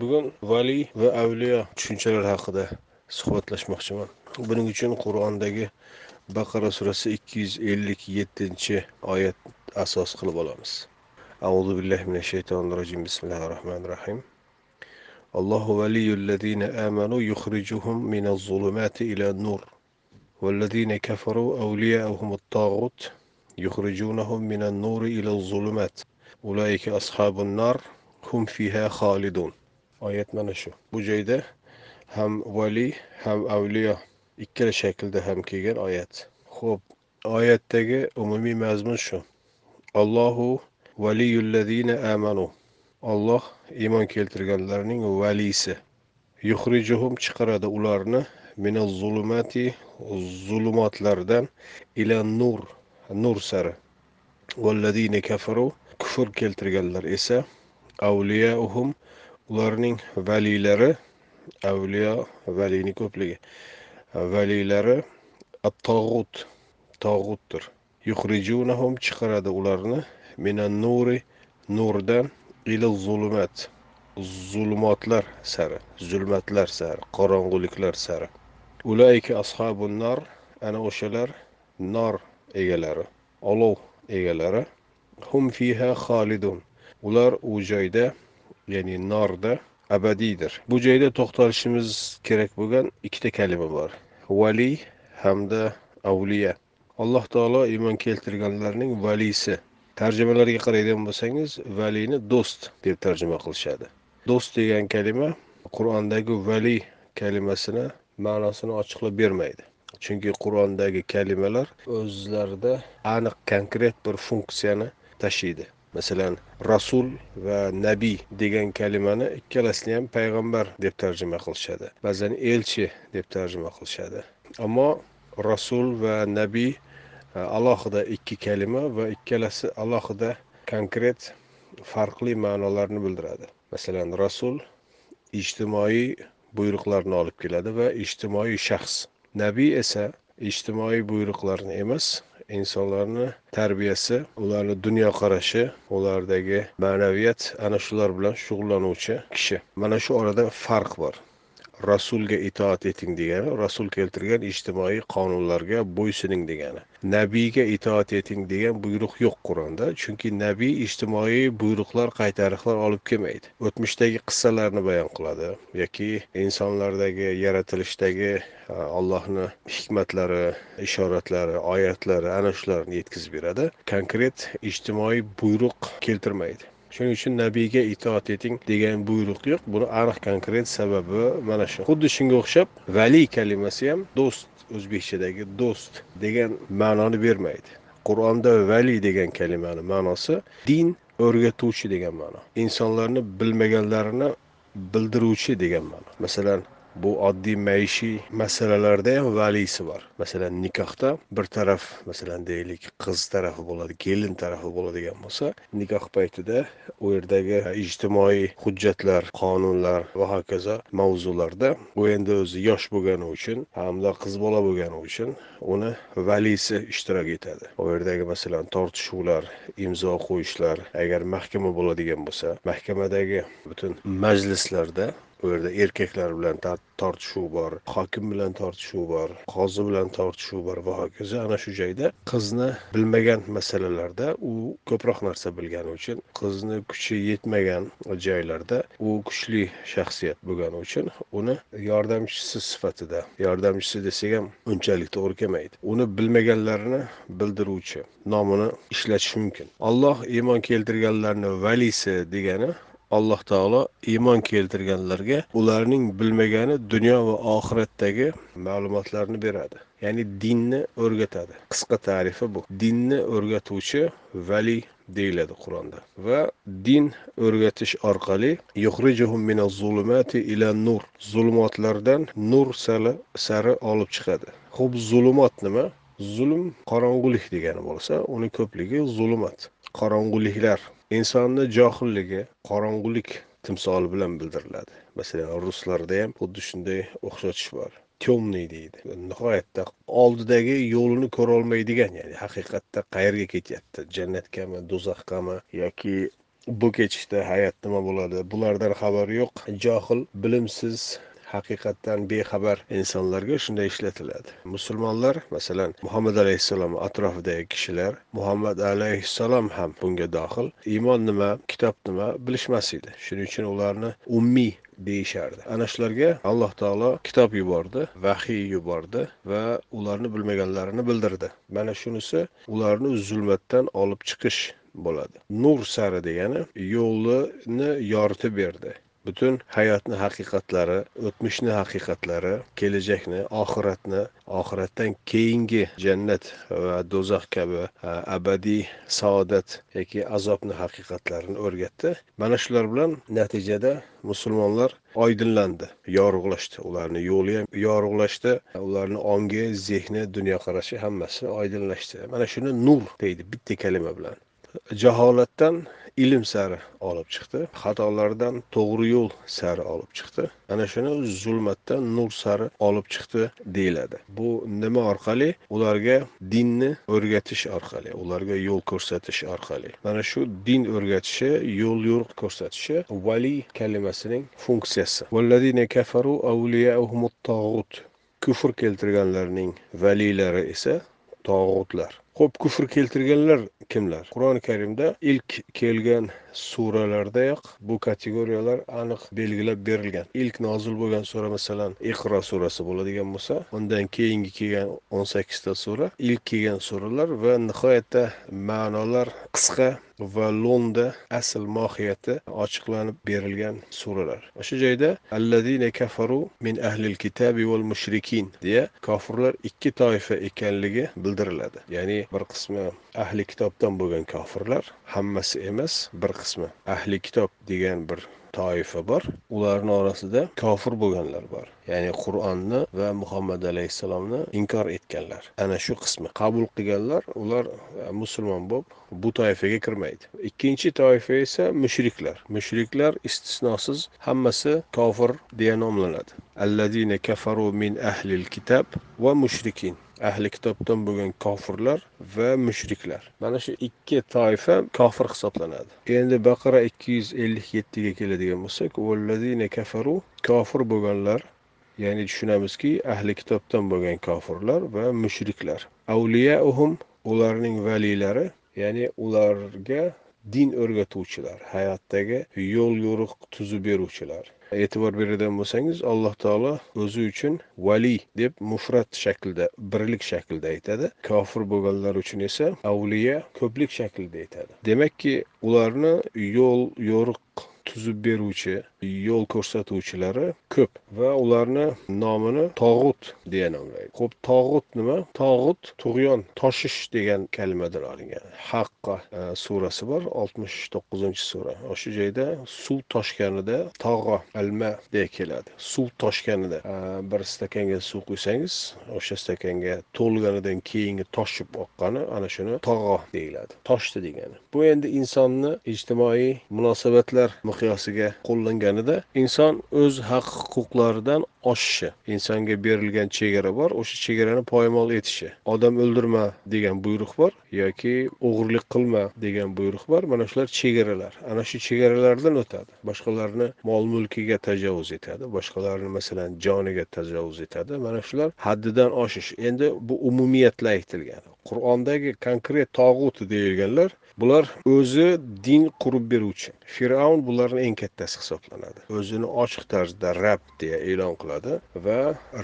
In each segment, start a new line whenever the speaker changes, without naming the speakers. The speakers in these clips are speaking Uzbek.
bugun valiy va avliyo tushunchalari haqida suhbatlashmoqchiman buning uchun qur'ondagi baqara surasi ikki yuz ellik yettinchi oyat asos qilib olamiz auzu billahi minash shaytonir rojim bismillahi rohmanir rohim allohu valiyullazina amanu yukhrijuhum minaz zulumati ila nur والذين كفروا أولياءهم الطاغوت يخرجونهم من النور إلى الظلمات أولئك أصحاب النار hum fiha xolidun oyat mana shu. Bu joyda ham valiy ham avliyo ikkala shaklda ham kelgan oyat. Ho'p oyatdagi umumiy mazmun shu. Allohu valiyullazina amanu. Olloh iymon keltirganlarning valisi. Yuhrijuhum chiqaradi ularni mina zulumati zulumotlardan ila nur nur sari. Vallazina kafaru kufr keltirganlar esa avliyauhum ularning valiylari avliyo valiyni ko'pligi. Valiylari at tog'ut tog'utdir. Yuxrijunahum chiqaradi ularni minan nuri nurdan ila zulumat zulumotlar sari zulmatlar sari qorong'uliklar sari. Ulayka ashabun nar ana o'shalar nor egalari olov egalari. Hum fiha xolidun. Ular u joyda ya'ni norda abadiydir. Bu joyda to'xtalishimiz kerak bo'lgan ikkita kalima bor. Valiy hamda avliya. Alloh taolo iymon keltirganlarning valisi. Tarjimalarga qaraydigan bo'lsangiz valini do'st deb tarjima qilishadi. Do'st degan kalima qur'ondagi vali kalimasini ma'nosini ochiqlab bermaydi. Chunki qur'ondagi kalimalar o'zlarida aniq konkret bir funksiyani tashiydi. Masalan rasul va nabiy degan kalimani ikkalasini ham payg'ambar deb tarjima qilishadi. Ba'zan elchi deb tarjima qilishadi. Ammo rasul va nabiy e, alohida ikki kalima va ikkalasi alohida konkret farqli ma'nolarni bildiradi. Masalan rasul ijtimoiy buyruqlarni olib keladi va ijtimoiy shaxs. Nabiy esa ijtimoiy buyruqlarni emas insonlarni tarbiyasi ularni dunyoqarashi ulardagi ma'naviyat ana shular bilan shug'ullanuvchi kishi. Mana shu orada farq bor. Rasulga itoat eting degani rasul keltirgan ijtimoiy qonunlarga bo'ysuning degani. Nabiyga itoat eting degan buyruq yo'q qur'onda chunki nabiy ijtimoiy buyruqlar qaytariqlar olib kelmaydi. O'tmishdagi qissalarni bayon qiladi yoki insonlardagi yaratilishdagi allohni hikmatlari ishoratlari oyatlari ana shularni yetkazib beradi. Konkret ijtimoiy buyruq keltirmaydi. Shuning uchun nabiyga itoat eting degan buyruq yo'q. Buni aniq konkret sababi mana shu. Xuddi shunga o'xshab valiy kalimasi ham do'st o'zbekchadagi do'st degan ma'noni bermaydi. Qur'onda valiy degan kalimani ma'nosi din o'rgatuvchi degan ma'no. Insonlarni bilmaganlarini bildiruvchi degan ma'no. Masalan bu oddiy maishiy masalalarda ham valiysi bor. Masalan nikohda bir taraf masalan deylik qiz tarafi bo'ladi kelin tarafi bo'ladigan bo'lsa nikoh paytida u yerdagi ijtimoiy hujjatlar qonunlar va hokazo mavzularda u endi o'zi yosh bo'lgani uchun hamda qiz bola bo'lgani uchun uni valiysi ishtirok etadi. U yerdagi masalan tortishuvlar imzo qo'yishlar agar mahkama bo'ladigan bo'lsa mahkamadagi butun majlislarda u yerda erkaklar bilan tortishuv bor hokim bilan tortishuv bor qozi bilan tortishuv bor. Va hokazo ana shu joyda qizni bilmagan masalalarda u ko'proq narsa bilgani uchun qizni kuchi yetmagan joylarda u kuchli shaxsiyat bo'lgani uchun uni yordamchisi sifatida yordamchisi desak ham unchalik to'g'ri kelmaydi. Uni bilmaganlarini bildiruvchi nomini ishlatish mumkin. Alloh iymon keltirganlarni valisi degani alloh taolo iymon keltirganlarga ularning bilmagani dunyo va oxiratdagi ma'lumotlarni beradi. Ya'ni dinni o'rgatadi. Qisqa tarifi bu. Dinni o'rgatuvchi valiy deyiladi qur'onda. Va din o'rgatish orqali ila nur. Zulmatlardan nur sari olib chiqadi. Ho'p zulumot nima? Zulm qorong'ulik degani bo'lsa uni ko'pligi zulmat qorong'uliklar insonni johilligi qorong'ulik timsoli bilan bildiriladi. Masalan ruslarda ham xuddi shunday o'xshatish bor. Темный deydi. Nihoyatda oldidagi yo'lini ko'rolmaydigan ya'ni haqiqatda qayerga ketyapti? Jannatgami do'zaxgami yoki bu kechishda hayot nima bo'ladi? Bulardan xabari yo'q. Johil bilimsiz haqiqatdan bexabar insonlarga shunday ishlatiladi. Musulmonlar masalan muhammad alayhissalom atrofidagi kishilar muhammad alayhissalom ham bunga dohil iymon nima kitob nima bilishmas edi. Shuning uchun ularni ummiy deyishardi. Ana shularga alloh taolo kitob yubordi vahiy yubordi va ularni bilmaganlarini bildirdi. Mana shunisi ularni zulmatdan olib chiqish bo'ladi. Nur sari degani yo'lini yoritib berdi. Butun hayotni haqiqatlari o'tmishni haqiqatlari kelajakni oxiratni oxiratdan keyingi jannat va do'zax kabi e, abadiy saodat yoki azobni haqiqatlarini o'rgatdi. Mana shular bilan natijada musulmonlar oydinlandi yorug'lashdi. Ularni yo'li ham yorug'lashdi ularni ongi zehni dunyoqarashi hammasi oydinlashdi. Mana shuni nur deydi bitta kalima bilan. Jaholatdan ilm sari olib chiqdi. Xatolardan to'g'ri yo'l sari olib chiqdi. Ana shuni zulmatdan nur sari olib chiqdi deyiladi. Bu nima orqali? Ularga dinni o'rgatish orqali ularga yo'l ko'rsatish orqali. Mana shu din o'rgatishi yo'l yo'riq ko'rsatishi valiy kalimasining funksiyasi. Kafaru kufr keltirganlarning valiylari esa tog'utlar. Ho'p kufr keltirganlar kimlar? Qur'oni karimda ilk kelgan suralardayoq bu kategoriyalar aniq belgilab berilgan. Ilk nozil bo'lgan sura masalan iqro surasi bo'ladigan bo'lsa undan keyingi kelgan o'n sakkizta sura ilk kelgan suralar va nihoyatda ma'nolar qisqa va lo'nda asl mohiyati ochiqlanib berilgan suralar. O'sha joyda alladina kafaru min ahlil kitabi val mushrikin deya kofirlar ikki toifa ekanligi bildiriladi. Ya'ni bir qismi ahli kitobdan bo'lgan kofirlar hammasi emas bir qismi ahli kitob degan bir toifa bor. Ularni orasida kofir bo'lganlar bor. Ya'ni qur'onni va muhammad alayhissalomni inkor etganlar. Ana shu qismi. Qabul qilganlar ular e, musulmon bo'lib bu toifaga kirmaydi. Ikkinchi toifa esa mushriklar. Mushriklar istisnosiz hammasi kofir deya nomlanadi. Allazina kafaru min ahlil kitob va mushrikin. Ahli kitobdan bo'lgan kofirlar va mushriklar. Mana shu ikki toifa kofir hisoblanadi. Endi baqara ikki yuz ellik yettiga keladigan bo'lsak kafaru kofir bo'lganlar ya'ni tushunamizki ahli kitobdan bo'lgan kofirlar va mushriklar. Avliyauhum ularning valiylari ya'ni ularga din o'rgatuvchilar hayotdagi yo'l yo'riq tuzib beruvchilar. E'tibor beradigan bo'lsangiz alloh taolo o'zi uchun valiy deb mufrat shaklda birlik shaklida aytadi. Kofir bo'lganlar uchun esa avliya ko'plik shaklida aytadi. Demakki ularni yo'l yo'riq tuzib beruvchi yo'l ko'rsatuvchilari ko'p va ularni nomini tog'ut deya nomlaydi. Ho'p tog'ut nima? Tog'ut tug'yon toshish degan kalimadan olingan. Haqqa e, surasi bor oltmish to'qqizinchi sura. O'sha joyda suv toshganida tog'o alma deya keladi. Suv toshganida e, bir stakanga suv quysangiz o'sha stakanga to'lganidan keyingi toshib oqqani ana shuni tog'o deyiladi. Toshdi degani. Bu endi insonni ijtimoiy munosabatlar miqyosiga qo'llanganida inson o'z haq huquqlaridan oshishi insonga berilgan chegara bor o'sha chegarani poymol etishi. Odam o'ldirma degan buyruq bor yoki o'g'irlik qilma degan buyruq bor. Mana shular chegaralar. Ana shu chegaralardan o'tadi. Boshqalarni mol mulkiga tajovuz etadi. Boshqalarni masalan joniga tajovuz etadi. Mana shular haddidan oshish. Endi bu umumiyatla aytilgan. Qur'ondagi konkret tog'ut deyilganlar bular o'zi din qurib beruvchi. Fir'avn bularni eng kattasi hisoblanadi. O'zini ochiq tarzda rab deya e'lon qiladi va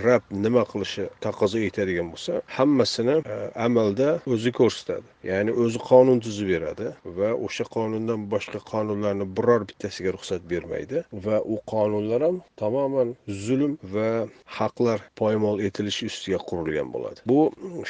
rab nima qilishi taqozo etadigan bo'lsa hammasini e, amalda o'zi ko'rsatadi. Ya'ni o'zi qonun tuzib beradi va o'sha qonundan boshqa qonunlarni biror bittasiga ruxsat bermaydi va u qonunlar ham tamoman zulm va haqlar poymol etilishi ustiga qurilgan bo'ladi. Bu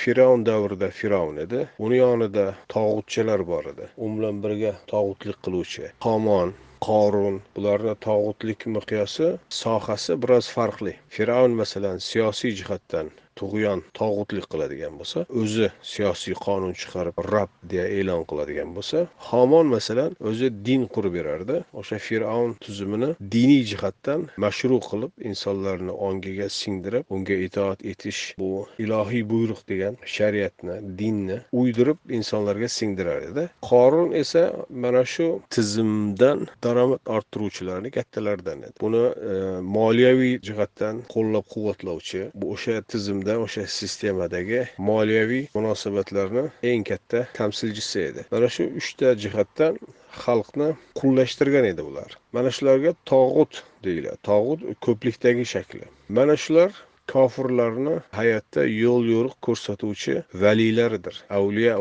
fir'avn davrida fir'avn edi. Uni yonida tog'utchalar bor edi. U bilan birga tog'utlik qiluvchi qomon qorun bularni tog'utlik miqyosi sohasi biroz farqli. Fir'avn masalan siyosiy jihatdan tug'yon tog'utlik qiladigan bo'lsa o'zi siyosiy qonun chiqarib rab deya e'lon qiladigan bo'lsa homon masalan o'zi din qurib berardi. O'sha fir'avn tuzumini diniy jihatdan mashru qilib insonlarni ongiga singdirib unga itoat etish bu ilohiy buyruq degan shariatni dinni uydirib insonlarga singdirar edi. Qorun esa mana shu tizimdan daromad orttiruvchilarni kattalaridan edi. Buni e, moliyaviy jihatdan qo'llab quvvatlovchi bu o'sha tizimda o'sha sistemadagi moliyaviy munosabatlarni eng katta tamsilchisi edi. Mana shu uchta jihatdan xalqni qullashtirgan edi ular. Mana shularga tog'ut deyiladi. Tog'ut ko'plikdagi shakli. Mana shular kofirlarni hayotda yo'l yo'riq ko'rsatuvchi valiylaridir. Avliya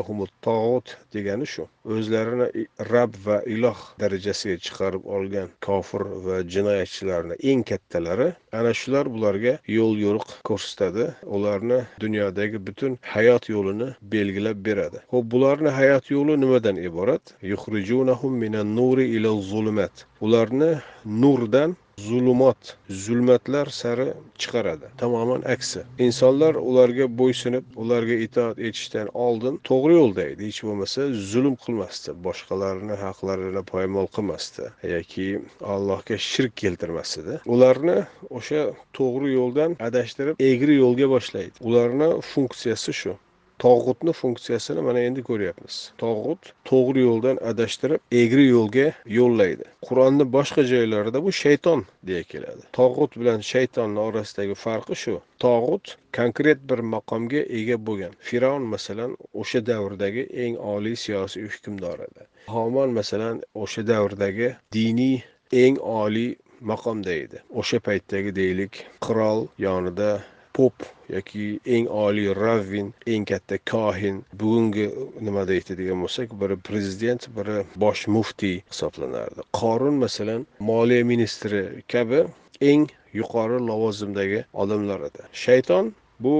tog'ut degani shu. O'zlarini rab va iloh darajasiga chiqarib olgan kofir va jinoyatchilarni eng kattalari ana shular bularga yo'l yo'riq ko'rsatadi. Ularni dunyodagi butun hayot yo'lini belgilab beradi. Ho'p bularni hayot yo'li nimadan iborat? Ularni nurdan zulumot zulmatlar sari chiqaradi. Tamoman aksi. Insonlar ularga bo'ysunib ularga itoat etishdan oldin to'g'ri yo'lda edi hech bo'lmasa zulm qilmasdi. Boshqalarni haqlarini poymol qilmasdi yoki allohga shirk keltirmasdi ularni o'sha to'g'ri yo'ldan adashtirib egri yo'lga boshlaydi. Ularni funksiyasi shu. Tog'utni funksiyasini mana endi ko'ryapmiz. Tog'ut to'g'ri yo'ldan adashtirib egri yo'lga yo'llaydi. Qur'onni boshqa joylarida bu shayton deya keladi. Tog'ut bilan shaytonni orasidagi farqi shu. Tog'ut konkret bir maqomga ega bo'lgan. Fir'avn masalan o'sha davrdagi eng oliy siyosiy hukmdor edi. Homon masalan o'sha davrdagi diniy eng oliy maqomda edi. O'sha paytdagi deylik qirol yonida pop yoki eng oliy ravvin eng katta kohin. Bugungi nima deydigan bo'lsak biri prezident biri bosh muftiy hisoblanardi. Qorun masalan moliya ministri kabi eng yuqori lavozimdagi odamlar edi. Shayton bu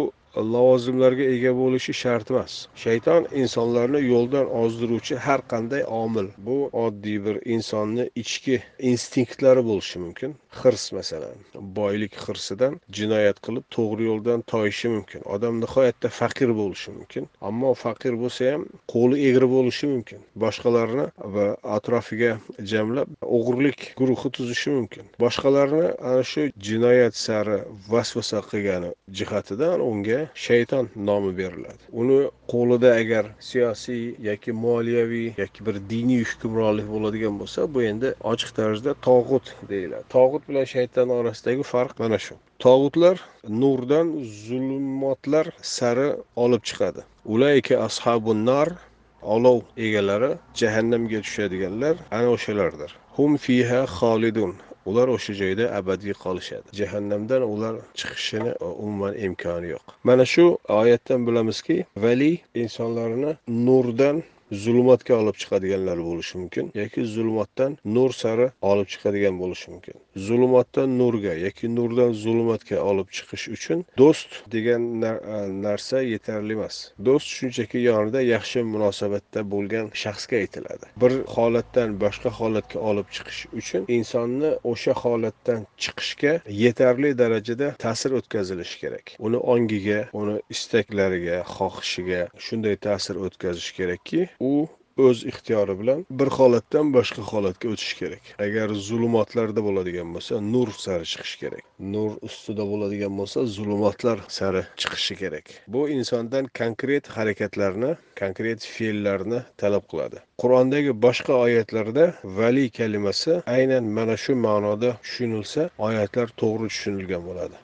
lavozimlarga ega bo'lishi shart emas. Shayton insonlarni yo'ldan ozdiruvchi har qanday omil. Bu oddiy bir insonni ichki instinktlari bo'lishi mumkin. Hirs masalan boylik hirsidan jinoyat qilib to'g'ri yo'ldan toyishi mumkin. Odam nihoyatda faqir bo'lishi mumkin ammo faqir bo'lsa ham qo'li egri bo'lishi mumkin. Boshqalarni va atrofiga jamlab o'g'irlik guruhi tuzishi mumkin. Boshqalarni ana shu jinoyat sari vasvasa qilgani jihatidan unga shayton nomi beriladi. Uni qo'lida agar siyosiy yoki moliyaviy yoki bir diniy hukmronlik bo'ladigan bo'lsa bu endi ochiq tarzda tog'ut deyiladi. Tog'ut bilan shayton orasidagi farq mana shu. Tog'utlar nurdan zulmotlar sari olib chiqadi. Ulayka ashabun nar olov egalari jahannamga tushadiganlar ana o'shalardir. Hum fiha xolidun. Ular o'sha joyda abadiy qolishadi. Jahannamdan ular chiqishini umuman imkoni yo'q. Mana shu oyatdan bilamizki vali insonlarni nurdan zulmatga olib chiqadiganlar bo'lishi mumkin yoki zulmatdan nur sari olib chiqadigan bo'lishi mumkin. Zulmatdan nurga yoki nurdan zulmatga olib chiqish uchun do'st degan narsa yetarli emas. Do'st shunchaki yonida yaxshi munosabatda bo'lgan shaxsga aytiladi. Bir holatdan boshqa holatga olib chiqish uchun insonni o'sha holatdan chiqishga yetarli darajada ta'sir o'tkazilishi kerak. Uni ongiga uni istaklariga xohishiga shunday ta'sir o'tkazish kerakki u o'z ixtiyori bilan bir holatdan boshqa holatga o'tishi kerak. Agar zulumotlarda bo'ladigan bo'lsa nur sari chiqish kerak. Nur ustida bo'ladigan bo'lsa zulumotlar sari chiqishi kerak. Bu insondan konkret harakatlarni konkret fe'llarni talab qiladi. Qur'ondagi boshqa oyatlarda vali kalimasi aynan mana shu ma'noda tushunilsa oyatlar to'g'ri tushunilgan bo'ladi.